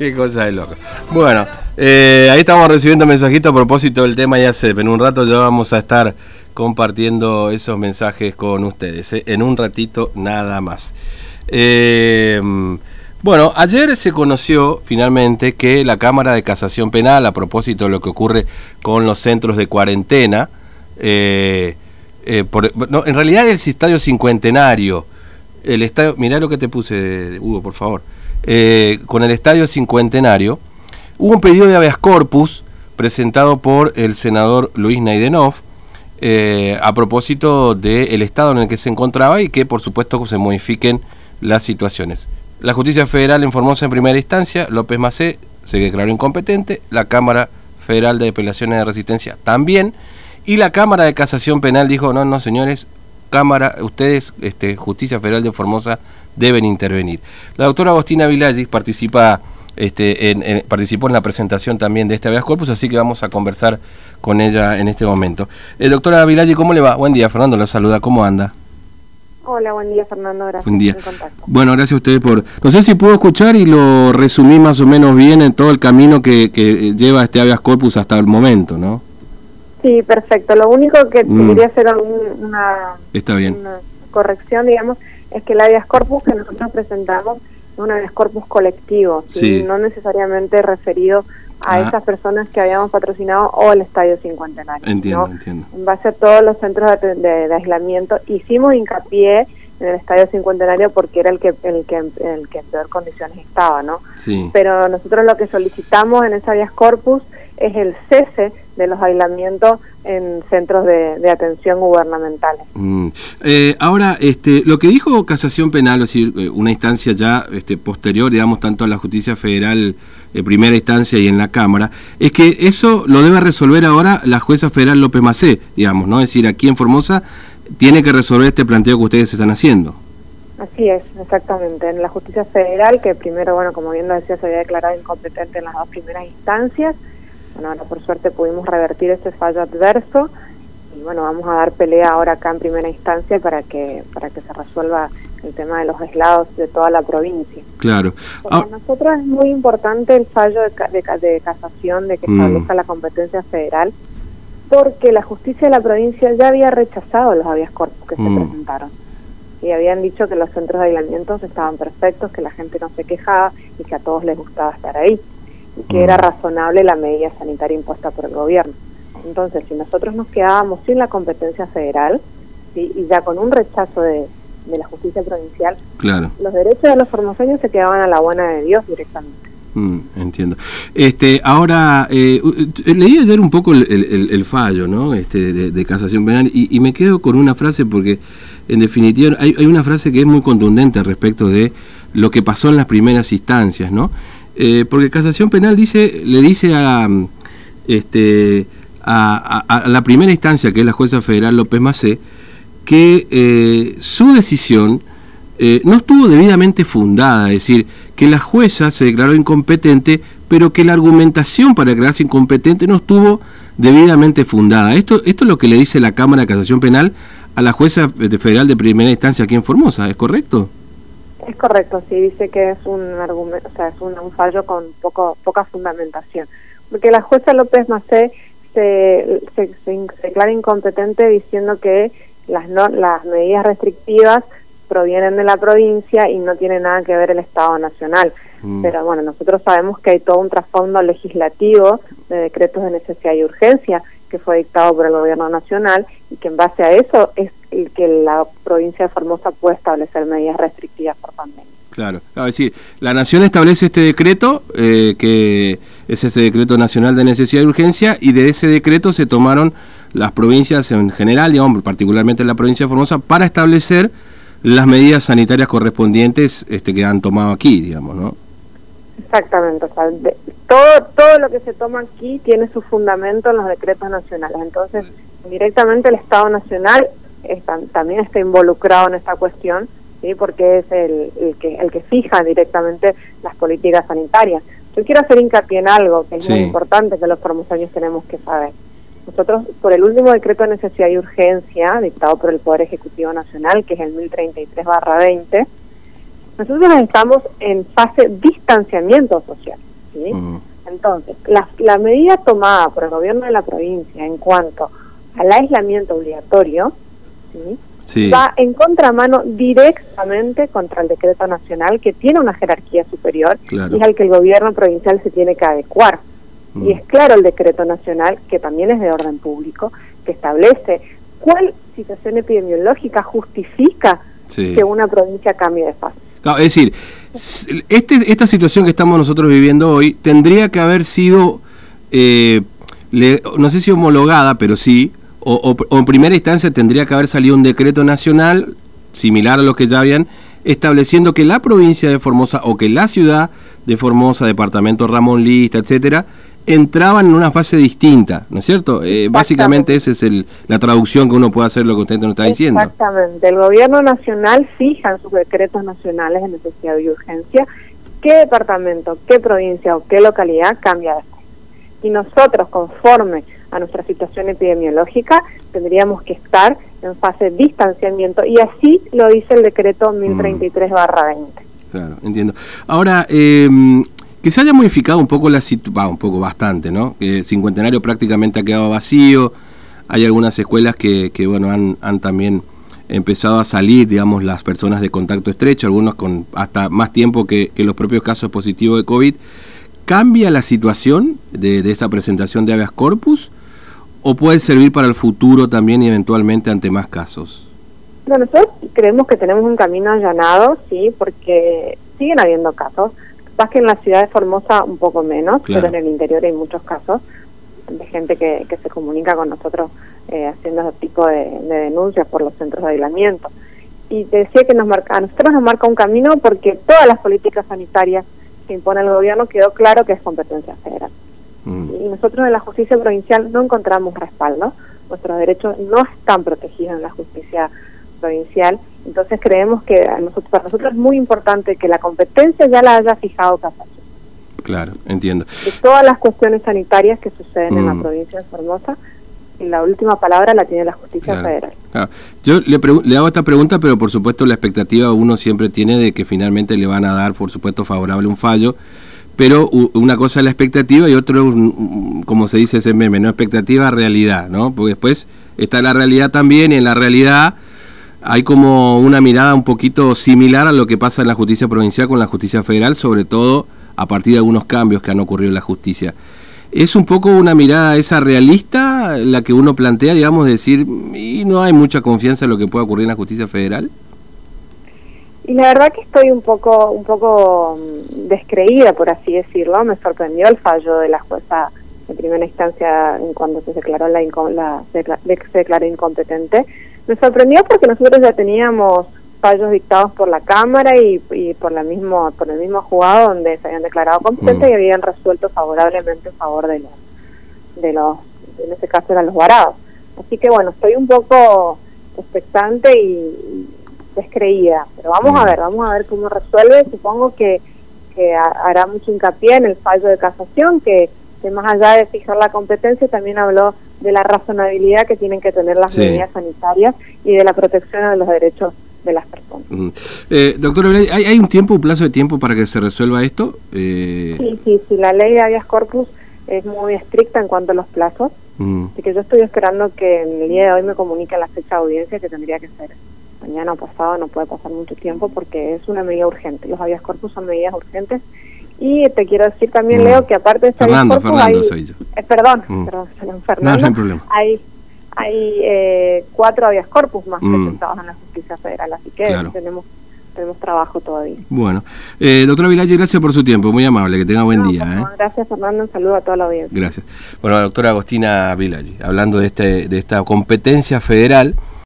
Qué cosa de loco. Bueno, eh, ahí estamos recibiendo mensajitos a propósito del tema ya sé, en un rato ya vamos a estar compartiendo esos mensajes con ustedes, ¿eh? en un ratito nada más. Eh, bueno, ayer se conoció finalmente que la Cámara de Casación Penal, a propósito de lo que ocurre con los centros de cuarentena, en realidad el estadio cincuentenario, el estadio, mirá lo que te puse, Hugo, por favor. Eh, con el Estadio Cincuentenario, hubo un pedido de habeas corpus presentado por el senador Luis Naidenov eh, a propósito del estado en el que se encontraba y que por supuesto se modifiquen las situaciones. La justicia federal en Formosa en primera instancia, López Macé se declaró incompetente, la Cámara Federal de Apelaciones de Resistencia también, y la Cámara de Casación Penal dijo, no, no señores, Cámara, ustedes, este, Justicia Federal de Formosa, deben intervenir. La doctora Agostina Vilaggi participa, este, en, participó en la presentación también de este habeas corpus, así que vamos a conversar con ella en este momento. Eh, doctora Vilaggi, ¿cómo le va? Buen día, Fernando la saluda, ¿cómo anda? Hola, buen día Fernando, gracias buen día. Bueno, gracias a ustedes por... No sé si puedo escuchar y lo resumí más o menos bien en todo el camino que, que lleva este habeas corpus hasta el momento, ¿no? Sí, perfecto. Lo único que mm. quería hacer una, Está bien. una corrección, digamos, es que el habeas corpus que nosotros presentamos es un habeas corpus colectivo, no necesariamente referido a ah. esas personas que habíamos patrocinado o el Estadio Cincuentenario. Entiendo, entiendo. En base a todos los centros de, aislamiento, hicimos hincapié en el Estadio Cincuentenario porque era el que el que el que en peor condiciones estaba, ¿no? Sí. Pero nosotros lo que solicitamos en ese habeas corpus es el cese de los aislamientos en centros de, atención gubernamentales. Mm. Eh, ahora, este, lo que dijo Casación Penal, es decir, eh, una instancia ya este, posterior, digamos, tanto a la justicia federal de primera instancia y en la Cámara, es que eso lo debe resolver ahora la jueza federal López Macé, digamos, ¿no? Es decir, aquí en Formosa tiene que resolver este planteo que ustedes están haciendo. Así es, exactamente. En la justicia federal, que primero, bueno, como bien lo decía, se había declarado incompetente en las dos primeras instancias, bueno, ahora por suerte pudimos revertir este fallo adverso y bueno, vamos a dar pelea ahora acá en primera instancia para que para que se resuelva el tema de los aislados de toda la provincia. Claro. Para ah. nosotros es muy importante el fallo de, de, casación de que mm. establezca la competencia federal porque la justicia de la provincia ya había rechazado los habeas corpus que se mm. presentaron y habían dicho que los centros de aislamiento estaban perfectos, que la gente no se quejaba y que a todos les gustaba estar ahí que era mm. razonable la medida sanitaria impuesta por el gobierno. Entonces, si nosotros nos quedábamos sin la competencia federal y ya con un rechazo de, la justicia provincial, claro. los derechos de los formoseños se quedaban a la buena de Dios directamente. Mm, entiendo. Este, ahora, eh, leí ayer un poco el, fallo ¿no? este, de, casación penal y, me quedo con una frase porque, en definitiva, hay, hay una frase que es muy contundente respecto de lo que pasó en las primeras instancias, ¿no? Eh, porque Casación Penal dice, le dice a, este, a, la primera instancia, que es la jueza federal López Macé, que eh, su decisión eh, no estuvo debidamente fundada, es decir, que la jueza se declaró incompetente, pero que la argumentación para declararse incompetente no estuvo debidamente fundada. Esto, esto es lo que le dice la Cámara de Casación Penal a la jueza federal de primera instancia aquí en Formosa, ¿es correcto? Es correcto, sí, dice que es un argumento, o sea, es un, fallo con poco, poca fundamentación. Porque la jueza López Macé se, se, declara incompetente diciendo que las, las medidas restrictivas provienen de la provincia y no tiene nada que ver el Estado Nacional. Mm. Pero bueno, nosotros sabemos que hay todo un trasfondo legislativo de decretos de necesidad y urgencia que fue dictado por el Gobierno Nacional y que en base a eso es el que la provincia de Formosa puede establecer medidas restrictivas por pandemia. Claro, es decir, la Nación establece este decreto, eh, que es ese decreto nacional de necesidad y urgencia, y de ese decreto se tomaron las provincias en general, digamos, particularmente la provincia de Formosa, para establecer las medidas sanitarias correspondientes este, que han tomado aquí, digamos, ¿no? Exactamente, o sea, todo, todo lo que se toma aquí tiene su fundamento en los decretos nacionales, entonces directamente el Estado Nacional también está involucrado en esta cuestión, ¿sí? porque es el, el, que, el que fija directamente las políticas sanitarias. Yo quiero hacer hincapié en algo que es muy importante que los formoseños tenemos que saber. Nosotros, por el último decreto de necesidad y urgencia, dictado por el Poder Ejecutivo Nacional, que es el 1033-20, nosotros estamos en fase distanciamiento social. ¿sí? Entonces, la, la medida tomada por el gobierno de la provincia en cuanto al aislamiento obligatorio, va en contramano directamente contra el decreto nacional que tiene una jerarquía superior y es al que el gobierno provincial se tiene que adecuar. Y mm. es claro el decreto nacional, que también es de orden público, que establece cuál situación epidemiológica justifica que una provincia cambie de fase. es decir, este, esta situación que estamos nosotros viviendo hoy tendría que haber sido, eh, no sé si homologada, pero sí, o, en primera instancia tendría que haber salido un decreto nacional similar a lo que ya habían estableciendo que la provincia de Formosa o que la ciudad de Formosa, departamento Ramón Lista, etcétera, entraban en una fase distinta, ¿no es cierto? Eh, básicamente esa es el, la traducción que uno puede hacer lo que usted nos está diciendo. Exactamente. El gobierno nacional fija en sus decretos nacionales de necesidad y urgencia qué departamento, qué provincia o qué localidad cambia de fase. Y nosotros, conforme a nuestra situación epidemiológica, tendríamos que estar en fase de distanciamiento y así lo dice el decreto 1033-20. Mm. Claro, entiendo. Ahora, eh, que se haya modificado un poco la situación, un poco bastante, ¿no? Cincuentenario prácticamente ha quedado vacío, hay algunas escuelas que, que bueno, han, también empezado a salir, digamos, las personas de contacto estrecho, algunos con hasta más tiempo que, los propios casos positivos de COVID. ¿Cambia la situación de, de esta presentación de habeas corpus o puede servir para el futuro también y eventualmente ante más casos? Bueno, nosotros creemos que tenemos un camino allanado, sí, porque siguen habiendo casos Que en la ciudad de Formosa un poco menos, pero en el interior hay muchos casos de gente que, que se comunica con nosotros eh, haciendo ese tipo de, denuncias por los centros de aislamiento. Y te decía que nos marca, a nosotros nos marca un camino porque todas las políticas sanitarias que impone el gobierno quedó claro que es competencia federal. Mm. Y nosotros en la justicia provincial no encontramos respaldo, nuestros derechos no están protegidos en la justicia provincial, entonces creemos que a nosotros, para nosotros es muy importante que la competencia ya la haya fijado casación. Claro, entiendo. De todas las cuestiones sanitarias que suceden en la mm. provincia de Formosa, y la última palabra la tiene la justicia federal. Yo le, le hago esta pregunta, pero por supuesto la expectativa uno siempre tiene de que finalmente le van a dar, por supuesto, favorable un fallo pero una cosa es la expectativa y otro, como se dice ese meme, no expectativa, realidad, ¿no? Porque después está la realidad también y en la realidad hay como una mirada un poquito similar a lo que pasa en la justicia provincial con la justicia federal, sobre todo a partir de algunos cambios que han ocurrido en la justicia. ¿Es un poco una mirada esa realista la que uno plantea, digamos, decir, y no hay mucha confianza en lo que pueda ocurrir en la justicia federal? Y la verdad que estoy un poco, un poco mm, descreída, por así decirlo. Me sorprendió el fallo de la jueza de primera instancia cuando se declaró la, la se, declaró incompetente. Me sorprendió porque nosotros ya teníamos fallos dictados por la Cámara y, por la mismo por el mismo juzgado donde se habían declarado competentes mm. y habían resuelto favorablemente en favor de los de los en este caso eran los varados. Así que bueno, estoy un poco expectante y, descreída, pero vamos a mm. ver, vamos a ver cómo resuelve. Supongo que, que hará mucho hincapié en el fallo de casación, que, más allá de fijar la competencia, también habló de la razonabilidad que tienen que tener las medidas sanitarias y de la protección de los derechos de las personas. Mm. Eh, doctor, ¿hay, ¿hay un tiempo, un plazo de tiempo para que se resuelva esto? Eh... Sí, sí, sí, la ley de habeas corpus es muy estricta en cuanto a los plazos, mm. así que yo estoy esperando que en el día de hoy me comunique la fecha de audiencia que tendría que ser mañana o pasado, no puede pasar mucho tiempo porque es una medida urgente. Los habeas corpus son medidas urgentes. Y te quiero decir también, mm. Leo, que aparte de Fernando, Fernando soy yo. Eh, perdón, mm. perdón, Fernando. No, hay problema. Hay, hay eh, cuatro habeas corpus más mm. presentados en la justicia federal, así que tenemos tenemos trabajo todavía. Bueno, eh, doctora Vilalle, gracias por su tiempo, muy amable, que tenga buen día. ¿eh? Gracias Fernando, un saludo a toda la audiencia. Gracias. Bueno, doctora Agostina Vilalle, hablando de, este, de esta competencia federal